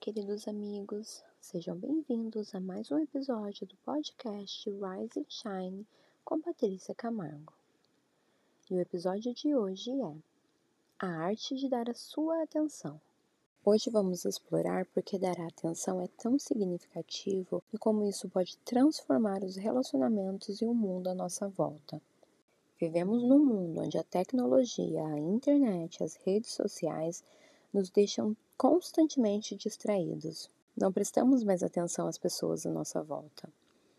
queridos amigos, sejam bem-vindos a mais um episódio do podcast Rise and Shine com Patrícia Camargo. E o episódio de hoje é A Arte de Dar a Sua Atenção. Hoje vamos explorar por que dar atenção é tão significativo e como isso pode transformar os relacionamentos e o mundo à nossa volta. Vivemos num mundo onde a tecnologia, a internet, as redes sociais nos deixam constantemente distraídos. Não prestamos mais atenção às pessoas à nossa volta.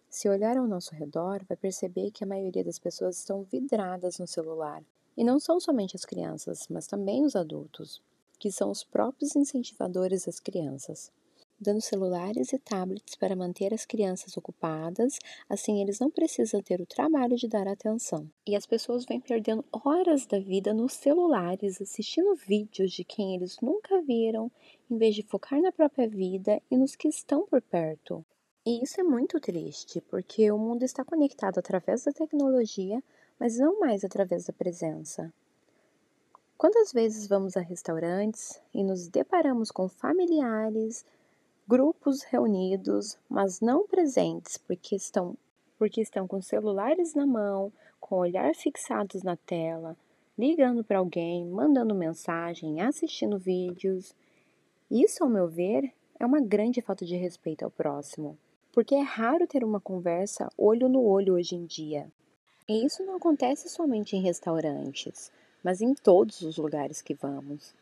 Se olhar ao nosso redor, vai perceber que a maioria das pessoas estão vidradas no celular. E não são somente as crianças, mas também os adultos, que são os próprios incentivadores das crianças dando celulares e tablets para manter as crianças ocupadas, assim eles não precisam ter o trabalho de dar atenção. E as pessoas vêm perdendo horas da vida nos celulares, assistindo vídeos de quem eles nunca viram, em vez de focar na própria vida e nos que estão por perto. E isso é muito triste, porque o mundo está conectado através da tecnologia, mas não mais através da presença. Quantas vezes vamos a restaurantes e nos deparamos com familiares, grupos reunidos, mas não presentes, porque estão, porque estão com celulares na mão, com o olhar fixados na tela, ligando para alguém, mandando mensagem, assistindo vídeos. Isso, ao meu ver, é uma grande falta de respeito ao próximo, porque é raro ter uma conversa olho no olho hoje em dia. E isso não acontece somente em restaurantes, mas em todos os lugares que vamos,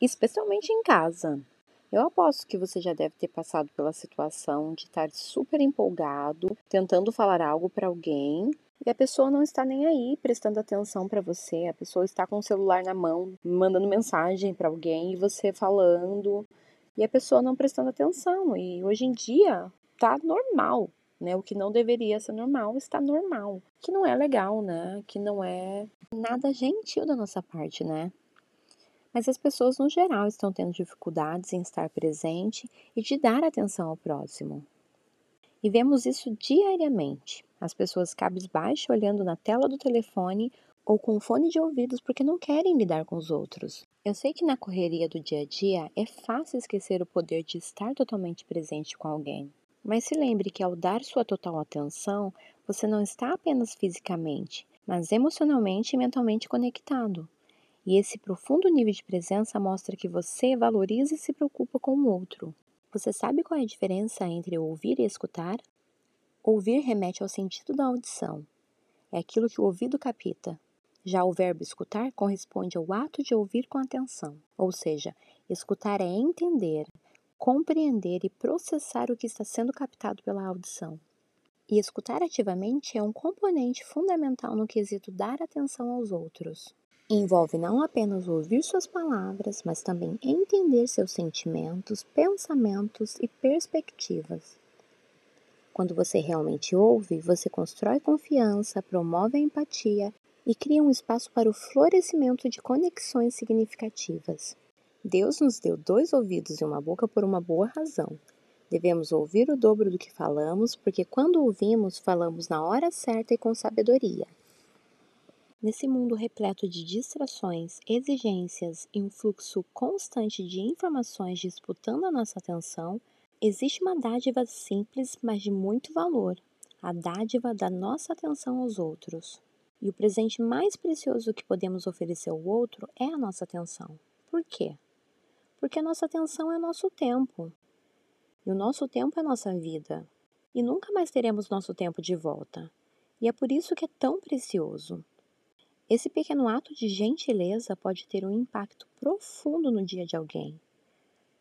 especialmente em casa. Eu aposto que você já deve ter passado pela situação de estar super empolgado, tentando falar algo para alguém e a pessoa não está nem aí prestando atenção para você. A pessoa está com o celular na mão, mandando mensagem para alguém e você falando e a pessoa não prestando atenção. E hoje em dia tá normal, né? O que não deveria ser normal está normal, que não é legal, né? Que não é nada gentil da nossa parte, né? Mas as pessoas no geral estão tendo dificuldades em estar presente e de dar atenção ao próximo. E vemos isso diariamente. As pessoas cabisbaixo olhando na tela do telefone ou com fone de ouvidos porque não querem lidar com os outros. Eu sei que na correria do dia a dia é fácil esquecer o poder de estar totalmente presente com alguém. Mas se lembre que ao dar sua total atenção, você não está apenas fisicamente, mas emocionalmente e mentalmente conectado. E esse profundo nível de presença mostra que você valoriza e se preocupa com o outro. Você sabe qual é a diferença entre ouvir e escutar? Ouvir remete ao sentido da audição. É aquilo que o ouvido capta. Já o verbo escutar corresponde ao ato de ouvir com atenção, ou seja, escutar é entender, compreender e processar o que está sendo captado pela audição. E escutar ativamente é um componente fundamental no quesito dar atenção aos outros. Envolve não apenas ouvir suas palavras, mas também entender seus sentimentos, pensamentos e perspectivas. Quando você realmente ouve, você constrói confiança, promove a empatia e cria um espaço para o florescimento de conexões significativas. Deus nos deu dois ouvidos e uma boca por uma boa razão. Devemos ouvir o dobro do que falamos, porque quando ouvimos, falamos na hora certa e com sabedoria. Nesse mundo repleto de distrações, exigências e um fluxo constante de informações disputando a nossa atenção, existe uma dádiva simples, mas de muito valor: a dádiva da nossa atenção aos outros. E o presente mais precioso que podemos oferecer ao outro é a nossa atenção. Por quê? Porque a nossa atenção é nosso tempo. E o nosso tempo é nossa vida. E nunca mais teremos nosso tempo de volta. E é por isso que é tão precioso. Esse pequeno ato de gentileza pode ter um impacto profundo no dia de alguém.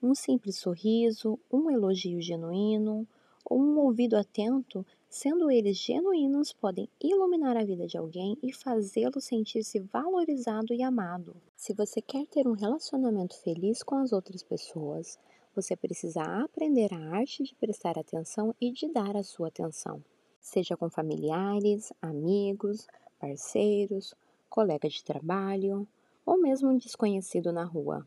Um simples sorriso, um elogio genuíno ou um ouvido atento, sendo eles genuínos, podem iluminar a vida de alguém e fazê-lo sentir-se valorizado e amado. Se você quer ter um relacionamento feliz com as outras pessoas, você precisa aprender a arte de prestar atenção e de dar a sua atenção, seja com familiares, amigos, parceiros, colega de trabalho ou mesmo um desconhecido na rua.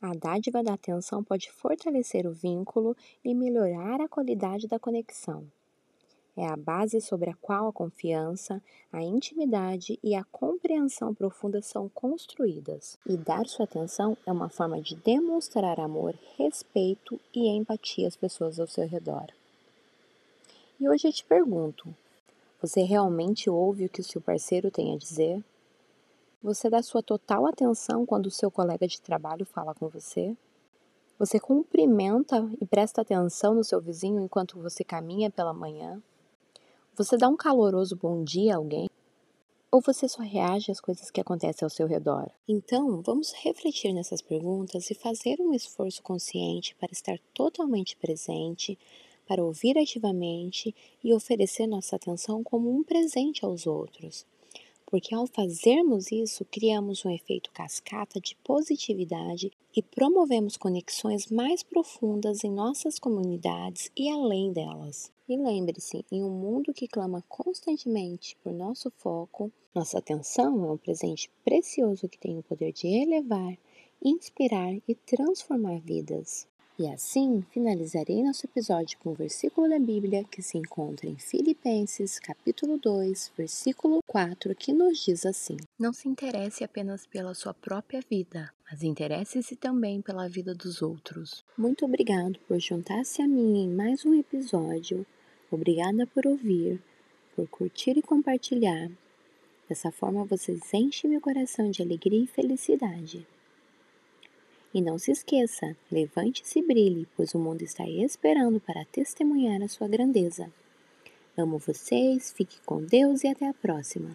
A dádiva da atenção pode fortalecer o vínculo e melhorar a qualidade da conexão. é a base sobre a qual a confiança, a intimidade e a compreensão profunda são construídas. E dar sua atenção é uma forma de demonstrar amor, respeito e empatia às pessoas ao seu redor. E hoje eu te pergunto: você realmente ouve o que o seu parceiro tem a dizer? Você dá sua total atenção quando o seu colega de trabalho fala com você? Você cumprimenta e presta atenção no seu vizinho enquanto você caminha pela manhã? Você dá um caloroso bom dia a alguém? Ou você só reage às coisas que acontecem ao seu redor? Então, vamos refletir nessas perguntas e fazer um esforço consciente para estar totalmente presente, para ouvir ativamente e oferecer nossa atenção como um presente aos outros porque ao fazermos isso, criamos um efeito cascata de positividade e promovemos conexões mais profundas em nossas comunidades e além delas. E lembre-se, em um mundo que clama constantemente por nosso foco, nossa atenção é um presente precioso que tem o poder de elevar, inspirar e transformar vidas. E assim finalizarei nosso episódio com o um versículo da Bíblia que se encontra em Filipenses, capítulo 2, versículo 4, que nos diz assim: Não se interesse apenas pela sua própria vida, mas interesse-se também pela vida dos outros. Muito obrigado por juntar-se a mim em mais um episódio. Obrigada por ouvir, por curtir e compartilhar. Dessa forma vocês enchem meu coração de alegria e felicidade. E não se esqueça, levante-se e brilhe, pois o mundo está esperando para testemunhar a sua grandeza. Amo vocês, fique com Deus e até a próxima.